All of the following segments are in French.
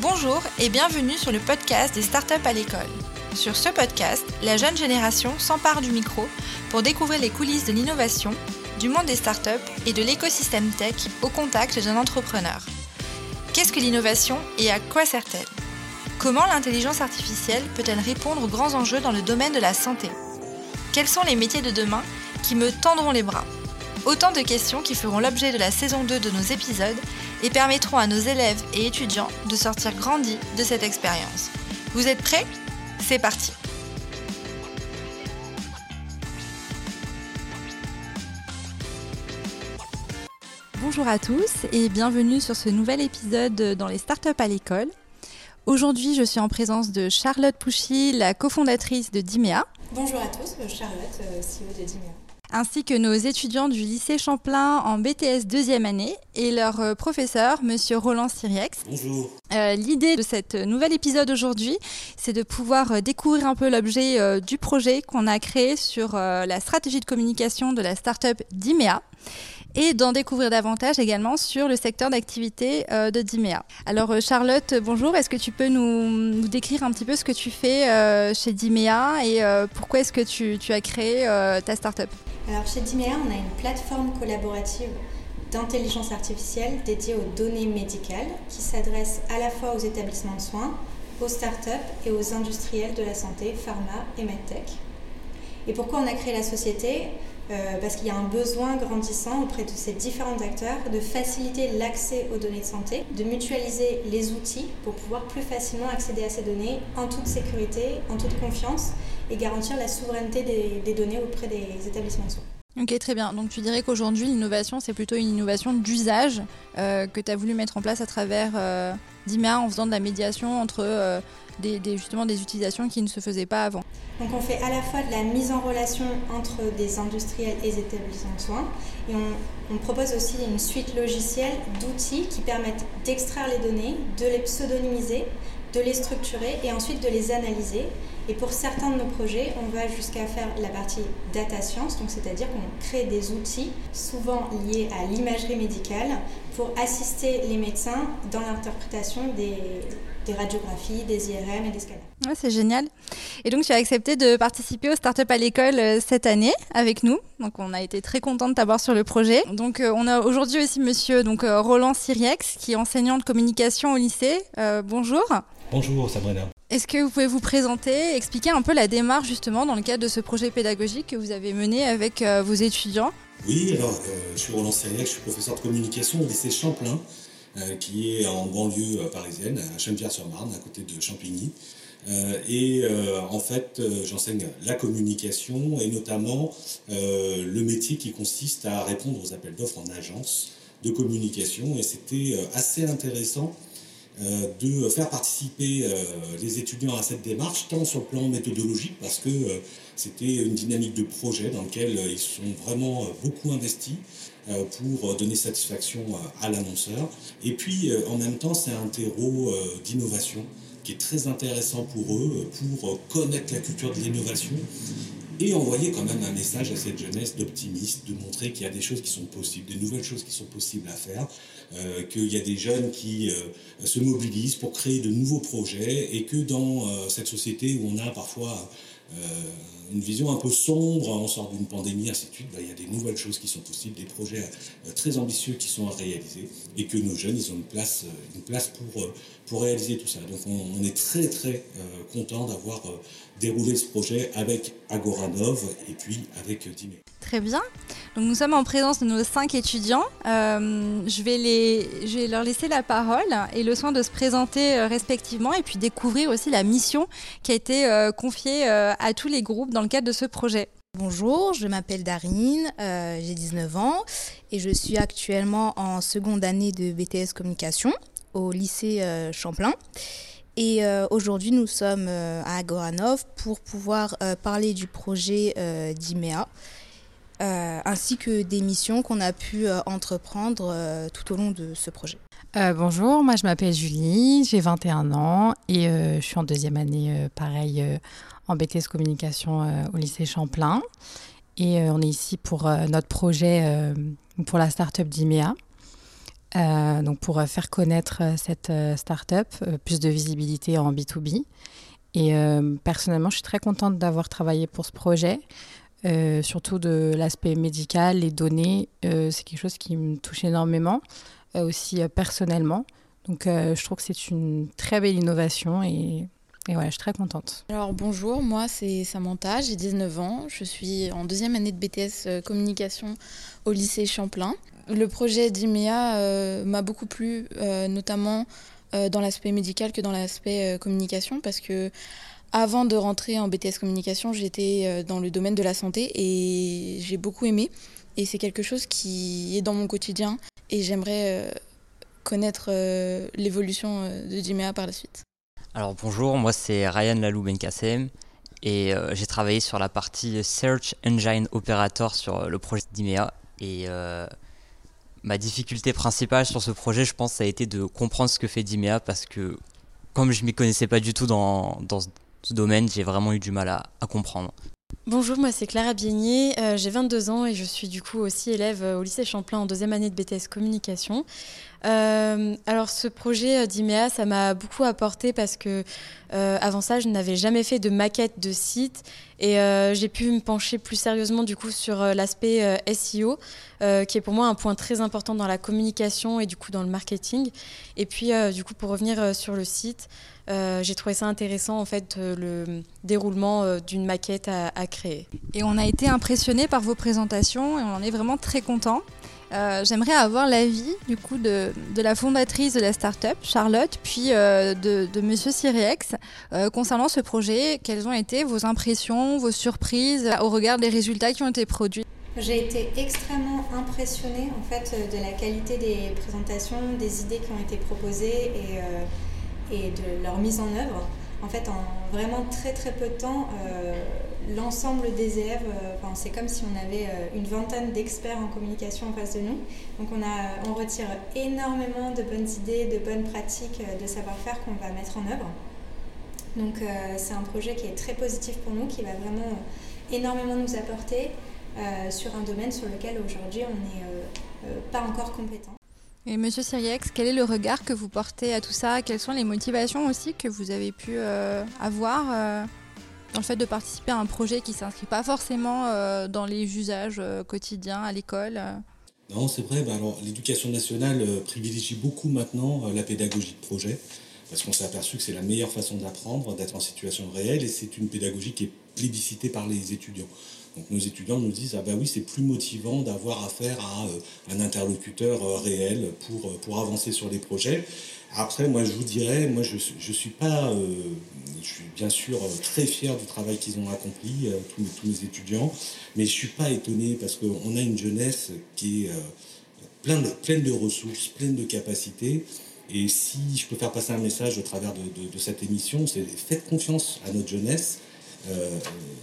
Bonjour et bienvenue sur le podcast des startups à l'école. Sur ce podcast, la jeune génération s'empare du micro pour découvrir les coulisses de l'innovation, du monde des startups et de l'écosystème tech au contact d'un entrepreneur. Qu'est-ce que l'innovation et à quoi sert-elle? Comment l'intelligence artificielle peut-elle répondre aux grands enjeux dans le domaine de la santé? Quels sont les métiers de demain qui me tendront les bras? Autant de questions qui feront l'objet de la saison 2 de nos épisodes et permettront à nos élèves et étudiants de sortir grandis de cette expérience. Vous êtes prêts? C'est parti Bonjour à tous et bienvenue sur ce nouvel épisode dans les startups à l'école. Aujourd'hui, je suis en présence de Charlotte Pouchy, la cofondatrice de Dimea. Bonjour à tous, Charlotte, euh, CEO de Dimea ainsi que nos étudiants du lycée Champlain en BTS deuxième année et leur euh, professeur, Monsieur Roland Siriex. Bonjour. Euh, l'idée de cet nouvel épisode aujourd'hui, c'est de pouvoir euh, découvrir un peu l'objet du projet qu'on a créé sur la stratégie de communication de la start-up Dimea et d'en découvrir davantage également sur le secteur d'activité de Dimea. Alors Charlotte, bonjour, est-ce que tu peux nous, décrire un petit peu ce que tu fais chez Dimea et pourquoi est-ce que tu, tu, as créé ta start-up? Alors chez Dimea, on a une plateforme collaborative d'intelligence artificielle dédiée aux données médicales qui s'adresse à la fois aux établissements de soins, aux startups et aux industriels de la santé, pharma et medtech. Et pourquoi on a créé la société? Euh, Parce qu'il y a un besoin grandissant auprès de ces différents acteurs de faciliter l'accès aux données de santé, de mutualiser les outils pour pouvoir plus facilement accéder à ces données en toute sécurité, en toute confiance et garantir la souveraineté des, données auprès des établissements de soins. Ok, très bien. Donc tu dirais qu'aujourd'hui, l'innovation, c'est plutôt une innovation d'usage euh, que tu as voulu mettre en place à travers euh, Dimea en faisant de la médiation entre euh, des, justement des utilisations qui ne se faisaient pas avant. Donc on fait à la fois de la mise en relation entre des industriels et des établissements de soins et on propose aussi une suite logicielle d'outils qui permettent d'extraire les données, de les pseudonymiser, de les structurer et ensuite de les analyser et pour certains de nos projets, on va jusqu'à faire la partie data science, donc c'est-à-dire qu'on crée des outils souvent liés à l'imagerie médicale pour assister les médecins dans l'interprétation des, radiographies, des IRM et des scanners. Ouais, c'est génial. Et donc tu as accepté de participer au Startup à l'école euh, cette année avec nous. Donc on a été très content de t'avoir sur le projet. Donc euh, on a aujourd'hui aussi monsieur donc euh, Roland Siriex qui est enseignant de communication au lycée. bonjour. Bonjour Sabrina. Est-ce que vous pouvez vous présenter, expliquer un peu la démarche justement dans le cadre de ce projet pédagogique que vous avez mené avec euh, vos étudiants? Oui, alors euh, je suis Roland Sériac, je suis professeur de communication au lycée Champlain, euh, qui est en banlieue parisienne, à Chenevière-sur-Marne, à côté de Champigny. et en fait, j'enseigne la communication et notamment le métier qui consiste à répondre aux appels d'offres en agence de communication. Et c'était assez intéressant de faire participer euh, les étudiants à cette démarche, tant sur le plan méthodologique, parce que euh, c'était une dynamique de projet dans laquelle ils sont vraiment beaucoup investis pour donner satisfaction à l'annonceur. Et puis, en même temps, c'est un terreau d'innovation qui est très intéressant pour eux, pour connaître la culture de l'innovation et envoyer quand même un message à cette jeunesse d'optimiste, de montrer qu'il y a des choses qui sont possibles, des nouvelles choses qui sont possibles à faire, euh, qu'il y a des jeunes qui euh, se mobilisent pour créer de nouveaux projets et que dans euh, cette société où on a parfois une vision un peu sombre, on sort d'une pandémie, ainsi de suite, bah, il y a des nouvelles choses qui sont possibles, des projets très ambitieux qui sont à réaliser et que nos jeunes, ils ont une place, une place pour, pour réaliser tout ça. Donc on, est très très content d'avoir déroulé ce projet avec Agoranov et puis avec Dimé. Très bien. Donc nous sommes en présence de nos cinq étudiants. Euh, je, vais les, je vais leur laisser la parole et le soin de se présenter euh, respectivement et puis découvrir aussi la mission qui a été euh, confiée à tous les groupes dans le cadre de ce projet. Bonjour, je m'appelle Darine, j'ai 19 ans et je suis actuellement en seconde année de BTS Communication au lycée Champlain. Et aujourd'hui, nous sommes à Agoranov pour pouvoir parler du projet d'IMEA, euh, ainsi que des missions qu'on a pu euh, entreprendre euh, tout au long de ce projet. bonjour, moi je m'appelle Julie, j'ai 21 ans et je suis en deuxième année, pareil, en BTS Communication au lycée Champlain. Et on est ici pour notre projet pour la start-up d'IMEA. donc pour faire connaître cette start-up, plus de visibilité en B2B. Et personnellement, je suis très contente d'avoir travaillé pour ce projet. Surtout de l'aspect médical, les données, c'est quelque chose qui me touche énormément, aussi personnellement. Donc je trouve que c'est une très belle innovation et voilà, je suis très contente. Alors bonjour, moi c'est Samantha, j'ai 19 ans, je suis en deuxième année de BTS euh, communication au lycée Champlain. Le projet d'IMEA euh, m'a beaucoup plu, euh, notamment dans l'aspect médical que dans l'aspect communication, parce que avant de rentrer en BTS communication, j'étais dans le domaine de la santé et j'ai beaucoup aimé. Et c'est quelque chose qui est dans mon quotidien et j'aimerais connaître l'évolution de DIMEA par la suite. Alors bonjour, moi c'est Ryan Lalou Benkassem et euh, j'ai travaillé sur la partie Search Engine Operator sur le projet d'IMEA et euh, ma difficulté principale sur ce projet je pense ça a été de comprendre ce que fait d'IMEA parce que comme je m'y connaissais pas du tout dans, ce domaine j'ai vraiment eu du mal à, comprendre. Bonjour, moi c'est Clara Bienier, euh, j'ai 22 ans et je suis du coup aussi élève au lycée Champlain en deuxième année de BTS Communication. Euh, alors ce projet euh, d'IMEA, ça m'a beaucoup apporté parce que euh, avant ça, je n'avais jamais fait de maquette de site et j'ai pu me pencher plus sérieusement du coup sur l'aspect SEO, qui est pour moi un point très important dans la communication et du coup dans le marketing. Et puis du coup pour revenir sur le site, j'ai trouvé ça intéressant en fait le déroulement d'une maquette à, à créer. Et on a été impressionné par vos présentations et on en est vraiment très content. Euh, j'aimerais avoir l'avis du coup de, la fondatrice de la start-up, Charlotte, puis euh, de, de, Monsieur Siriex euh, concernant ce projet. Quelles ont été vos impressions, vos surprises au regard des résultats qui ont été produits? J'ai été extrêmement impressionnée en fait de la qualité des présentations, des idées qui ont été proposées et, et de leur mise en œuvre. En fait, en vraiment très très peu de temps, l'ensemble des élèves, euh, c'est comme si on avait euh, une vingtaine d'experts en communication en face de nous. Donc on, retire énormément de bonnes idées, de bonnes pratiques, euh, de savoir-faire qu'on va mettre en œuvre. Donc c'est un projet qui est très positif pour nous, qui va vraiment énormément nous apporter sur un domaine sur lequel aujourd'hui on n'est pas encore compétent. Et Monsieur Siriex, quel est le regard que vous portez à tout ça? Quelles sont les motivations aussi que vous avez pu avoir dans le fait de participer à un projet qui ne s'inscrit pas forcément euh, dans les usages euh, quotidiens à l'école euh? Non, c'est vrai. Bah, l'éducation nationale privilégie beaucoup maintenant la pédagogie de projet parce qu'on s'est aperçu que c'est la meilleure façon d'apprendre, d'être en situation réelle, et c'est une pédagogie qui est plébiscitée par les étudiants. Donc nos étudiants nous disent ah bah oui c'est plus motivant d'avoir affaire à un interlocuteur réel pour, pour avancer sur les projets. Après, moi, je vous dirais, moi, je ne suis pas, euh, je suis bien sûr euh, très fier du travail qu'ils ont accompli, euh, tous, mes étudiants, mais je suis pas étonné parce qu'on a une jeunesse qui est pleine, de, pleine de ressources, pleine de capacités. Et si je peux faire passer un message au travers de, de, cette émission, c'est faites confiance à notre jeunesse,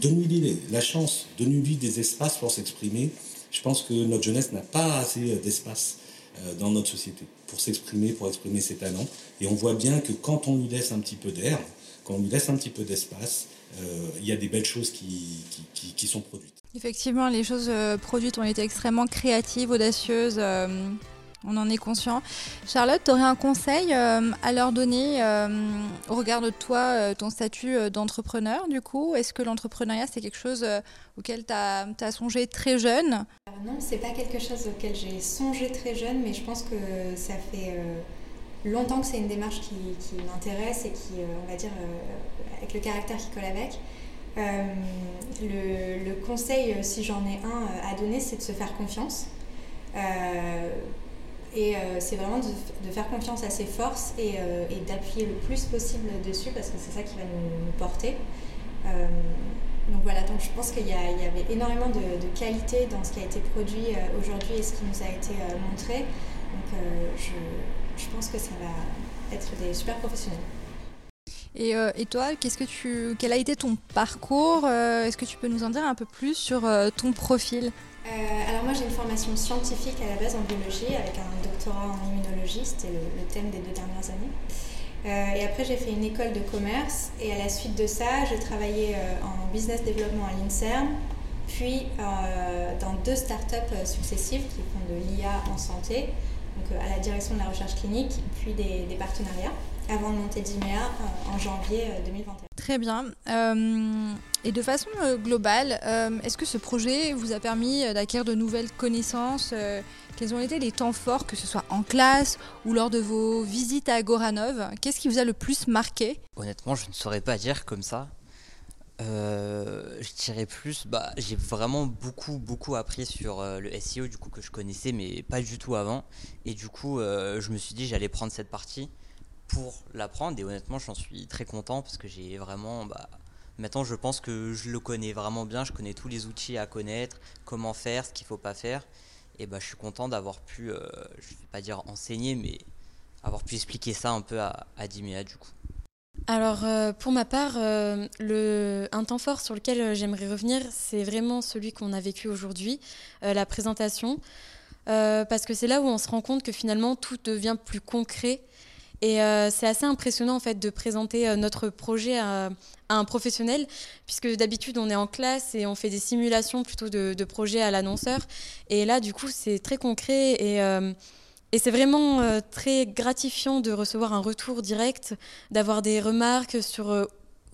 donnez-lui la chance, donnez-lui des espaces pour s'exprimer. Je pense que notre jeunesse n'a pas assez d'espace euh, dans notre société pour s'exprimer, pour exprimer ses talents. Et on voit bien que quand on lui laisse un petit peu d'air, quand on lui laisse un petit peu d'espace, euh, il y a des belles choses qui, sont produites. Effectivement, les choses euh, produites ont été extrêmement créatives, audacieuses. On en est conscient. Charlotte, tu aurais un conseil euh, à leur donner euh, au regard de toi, euh, ton statut d'entrepreneur du coup? Est-ce que l'entrepreneuriat, c'est quelque chose auquel tu as, songé très jeune? Alors Non, c'est pas quelque chose auquel j'ai songé très jeune, mais je pense que ça fait longtemps que c'est une démarche qui, m'intéresse et qui, on va dire, avec le caractère qui colle avec. Le, conseil, si j'en ai un à donner, c'est de se faire confiance. Euh, c'est vraiment de, faire confiance à ses forces euh, et, d'appuyer le plus possible dessus parce que c'est ça qui va nous, porter. Euh, donc voilà, donc je pense qu'il y, avait énormément de, qualité dans ce qui a été produit aujourd'hui et ce qui nous a été montré. Donc je, pense que ça va être des super professionnels. Et, toi, que tu, quel a été ton parcours Est-ce que tu peux nous en dire un peu plus sur ton profil? Euh, alors moi j'ai une formation scientifique à la base en biologie avec un doctorat en immunologie, c'était le, thème des deux dernières années. Euh, et après j'ai fait une école de commerce et à la suite de ça j'ai travaillé euh, en business développement à l'INSERM, puis dans deux startups successives qui font de l'IA en santé, donc à la direction de la recherche clinique, puis des, des partenariats, avant de monter d'IMEA en janvier 2021. Très bien. et de façon globale, est-ce que ce projet vous a permis d'acquérir de nouvelles connaissances quels ont été les temps forts, que ce soit en classe ou lors de vos visites à Goranov? Qu'est-ce qui vous a le plus marqué? Honnêtement, je ne saurais pas dire comme ça. Euh, je dirais plus, bah, j'ai vraiment beaucoup beaucoup appris sur euh, le SEO du coup que je connaissais mais pas du tout avant et du coup euh, je me suis dit j'allais prendre cette partie pour l'apprendre et honnêtement j'en suis très content parce que j'ai vraiment bah, maintenant je pense que je le connais vraiment bien, je connais tous les outils à connaître, comment faire, ce qu'il faut pas faire et bah, je suis content d'avoir pu, euh, je ne vais pas dire enseigner, mais avoir pu expliquer ça un peu à, à Dimea du coup. Alors euh, pour ma part, euh, un temps fort sur lequel j'aimerais revenir, c'est vraiment celui qu'on a vécu aujourd'hui, la présentation, parce que c'est là où on se rend compte que finalement tout devient plus concret et euh, c'est assez impressionnant en fait de présenter euh, notre projet à, un professionnel, puisque d'habitude on est en classe et on fait des simulations plutôt de, de projets à l'annonceur. Et là du coup c'est très concret et, euh, et c'est vraiment très gratifiant de recevoir un retour direct, d'avoir des remarques sur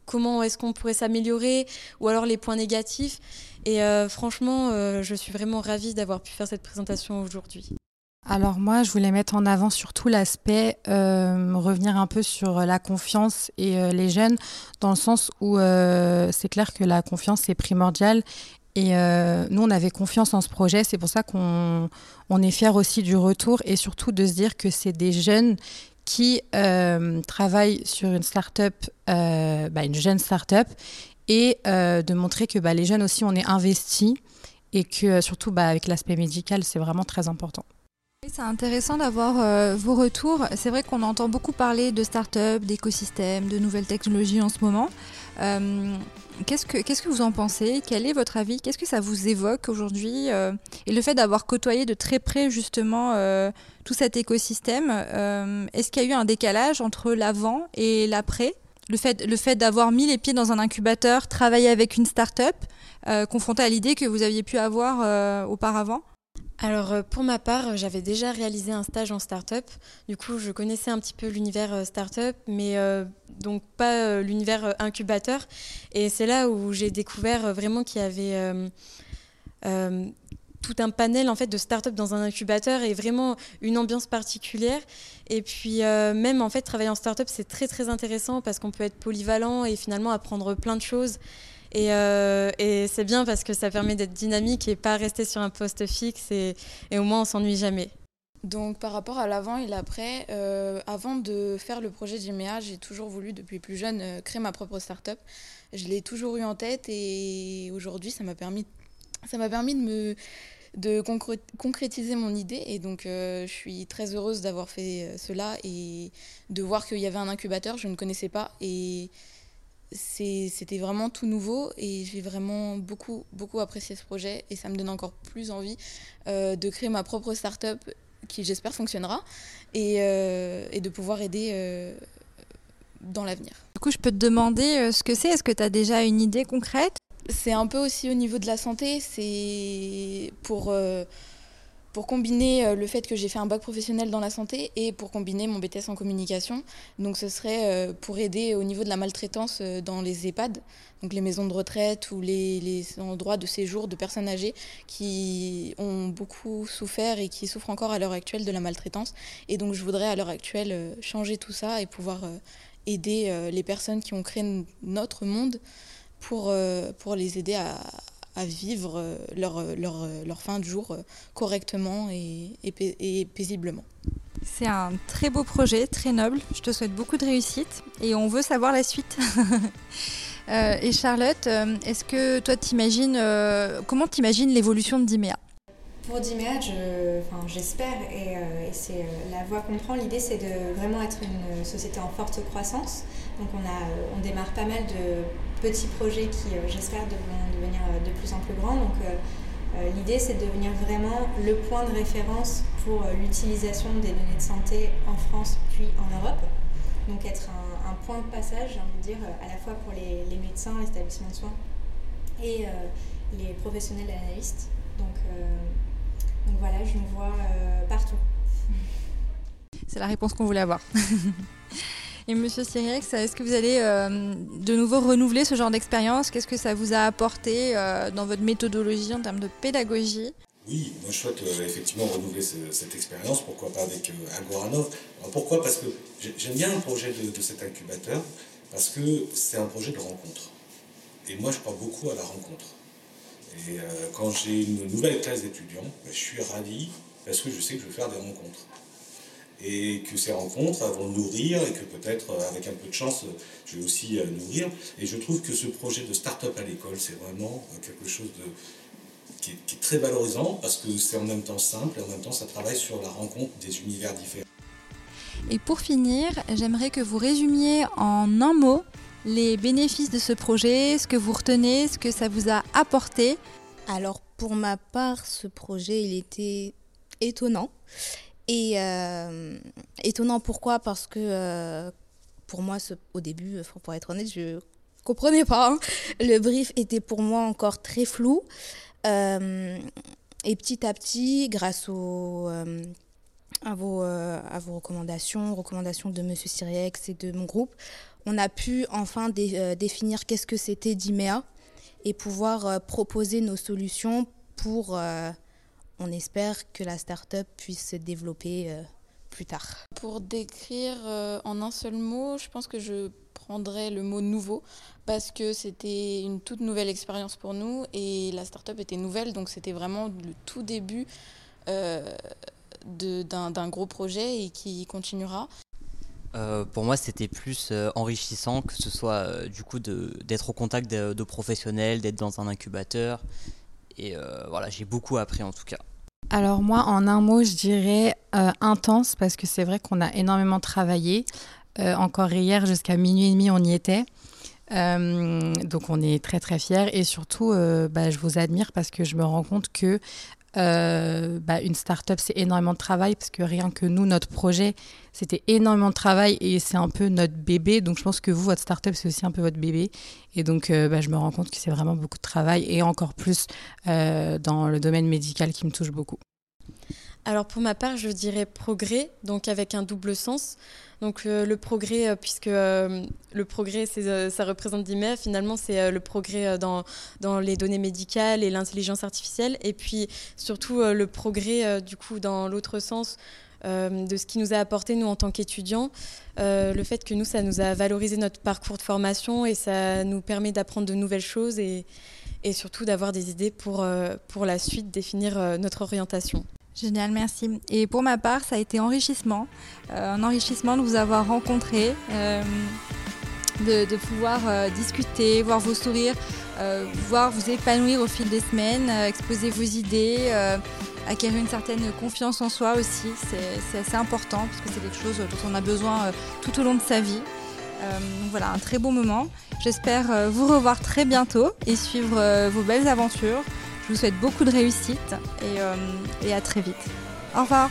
comment est-ce qu'on pourrait s'améliorer ou alors les points négatifs. Et franchement, je suis vraiment ravie d'avoir pu faire cette présentation aujourd'hui. Alors moi, je voulais mettre en avant surtout l'aspect, euh, revenir un peu sur la confiance et euh, les jeunes, dans le sens où euh, c'est clair que la confiance est primordiale. Et nous, on avait confiance en ce projet, c'est pour ça qu'on on est fiers aussi du retour et surtout de se dire que c'est des jeunes qui travaillent sur une start-up, bah, une jeune start-up, et de montrer que bah, les jeunes aussi, on est investis et que surtout bah, avec l'aspect médical, c'est vraiment très important. C'est intéressant d'avoir euh, vos retours. C'est vrai qu'on entend beaucoup parler de start-up, d'écosystèmes, de nouvelles technologies en ce moment. Euh, qu'est-ce, que, que vous en pensez? Quel est votre avis? Qu'est-ce que ça vous évoque aujourd'hui euh, Et le fait d'avoir côtoyé de très près justement tout cet écosystème, est-ce qu'il y a eu un décalage entre l'avant et l'après? Le fait, le fait d'avoir mis les pieds dans un incubateur, travailler avec une start-up, confronté à l'idée que vous aviez pu avoir auparavant? Alors euh, pour ma part, j'avais déjà réalisé un stage en start-up. Du coup, je connaissais un petit peu l'univers euh, start-up, mais euh, donc pas l'univers incubateur. Et c'est là où j'ai découvert vraiment qu'il y avait tout un panel en fait de start-up dans un incubateur et vraiment une ambiance particulière. Et puis même en fait travailler en start-up c'est très très intéressant parce qu'on peut être polyvalent et finalement apprendre plein de choses. Euh, et, c'est bien parce que ça permet d'être dynamique et pas rester sur un poste fixe et, au moins on s'ennuie jamais. Donc par rapport à l'avant et l'après, euh, avant de faire le projet d'IMEA, j'ai toujours voulu depuis plus jeune euh, créer ma propre start-up. Je l'ai toujours eu en tête et aujourd'hui ça m'a permis, ça m'a permis de me de concrétiser mon idée et donc je suis très heureuse d'avoir fait cela et de voir qu'il y avait un incubateur, je ne connaissais pas et c'était vraiment tout nouveau et j'ai vraiment beaucoup, beaucoup apprécié ce projet et ça me donne encore plus envie euh, de créer ma propre start-up qui j'espère fonctionnera et, euh, et, de pouvoir aider euh, dans l'avenir. Du coup, je peux te demander ce que c'est. Est-ce que tu as déjà une idée concrète? C'est un peu aussi au niveau de la santé. C'est pour pour combiner euh, le fait que j'ai fait un bac professionnel dans la santé et pour combiner mon BTS en communication. Donc ce serait euh, pour aider au niveau de la maltraitance euh, dans les EHPAD, donc les maisons de retraite ou les, endroits de séjour de personnes âgées qui ont beaucoup souffert et qui souffrent encore à l'heure actuelle de la maltraitance. Et donc je voudrais à l'heure actuelle changer tout ça et pouvoir aider les personnes qui ont créé notre monde pour, pour les aider à, à vivre euh, leur, euh, leur, euh, leur, fin de jour correctement et, et, paisiblement. C'est un très beau projet, très noble. Je te souhaite beaucoup de réussite et on veut savoir la suite. et Charlotte, est-ce que toi t'imagines, comment t'imagines l'évolution de Dimea? Pour Dimea, j'espère, et, et c'est la voie qu'on prend. L'idée, c'est de vraiment être une société en forte croissance. Donc, on, a, on démarre pas mal de petits projets qui, euh, j'espère, devront devenir euh, de plus en plus grands. Donc, euh, l'idée, c'est de devenir vraiment le point de référence pour l'utilisation des données de santé en France puis en Europe. Donc, être un, point de passage, j'ai envie de dire, à la fois pour les, médecins, les établissements de soins et les professionnels analystes. Donc, donc voilà, je me vois partout. C'est la réponse qu'on voulait avoir. Et Monsieur Cyrex, est-ce que vous allez euh, de nouveau renouveler ce genre d'expérience? Qu'est-ce que ça vous a apporté euh, dans votre méthodologie en termes de pédagogie? Oui, moi je souhaite euh, effectivement renouveler cette expérience, pourquoi pas avec Agoranov? pourquoi? Parce que j'aime bien le projet de, cet incubateur, parce que c'est un projet de rencontre. Et moi je crois beaucoup à la rencontre. Et quand j'ai une nouvelle classe d'étudiants, ben, je suis ravi parce que je sais que je vais faire des rencontres et que ces rencontres vont nourrir et que peut-être euh, avec un peu de chance je vais aussi euh, nourrir. Et je trouve que ce projet de start-up à l'école, c'est vraiment euh, quelque chose de, qui, est, très valorisant parce que c'est en même temps simple et en même temps ça travaille sur la rencontre des univers différents. Et pour finir, j'aimerais que vous résumiez en un mot les bénéfices de ce projet, ce que vous retenez, ce que ça vous a apporté. Alors pour ma part, ce projet, il était étonnant. Et euh, étonnant pourquoi? Parce que euh, pour moi, au début, pour être honnête, je comprenais pas. Hein. Le brief était pour moi encore très flou. Euh, et petit à petit, grâce à, vos, à vos recommandations, recommandations de M. Siriex et de mon groupe, on a pu enfin définir qu'est-ce que c'était d'IMEA et pouvoir proposer nos solutions pour on espère que la start-up puisse se développer euh, plus tard. Pour décrire euh, en un seul mot, je pense que je prendrais le mot nouveau parce que c'était une toute nouvelle expérience pour nous et la start-up était nouvelle, donc c'était vraiment le tout début euh, d'un gros projet et qui continuera. pour moi, c'était plus enrichissant que ce soit du coup d'être au contact de professionnels, d'être dans un incubateur et euh, voilà, j'ai beaucoup appris en tout cas. Alors moi, en un mot, je dirais euh, intense parce que c'est vrai qu'on a énormément travaillé. Euh, encore hier, jusqu'à minuit et demi, on y était. donc on est très très fiers et surtout bah, je vous admire parce que je me rends compte que euh, bah, une start-up, c'est énormément de travail parce que rien que nous, notre projet, c'était énormément de travail et c'est un peu notre bébé. Donc, je pense que vous, votre start-up, c'est aussi un peu votre bébé. Et donc, euh, bah, je me rends compte que c'est vraiment beaucoup de travail et encore plus euh, dans le domaine médical qui me touche beaucoup. Alors, pour ma part, je dirais progrès, donc avec un double sens. Donc euh, le progrès, euh, puisque euh, le progrès, ça représente 10 finalement c'est le progrès dans, dans les données médicales et l'intelligence artificielle, et puis surtout le progrès du coup dans l'autre sens. de ce qui nous a apporté, nous, en tant qu'étudiants. le fait que nous, ça nous a valorisé notre parcours de formation et ça nous permet d'apprendre de nouvelles choses et, et surtout d'avoir des idées pour, pour la suite, définir notre orientation. Génial, merci. Et pour ma part, ça a été enrichissement. Euh, un enrichissement de vous avoir rencontré, euh, de, pouvoir euh, discuter, voir vos sourires, voir vous épanouir au fil des semaines, exposer vos idées, acquérir une certaine confiance en soi aussi. C'est assez important parce que c'est quelque chose dont on a besoin tout au long de sa vie. voilà, un très beau moment. J'espère vous revoir très bientôt et suivre vos belles aventures. Je vous souhaite beaucoup de réussite et, euh, à très vite. Au revoir.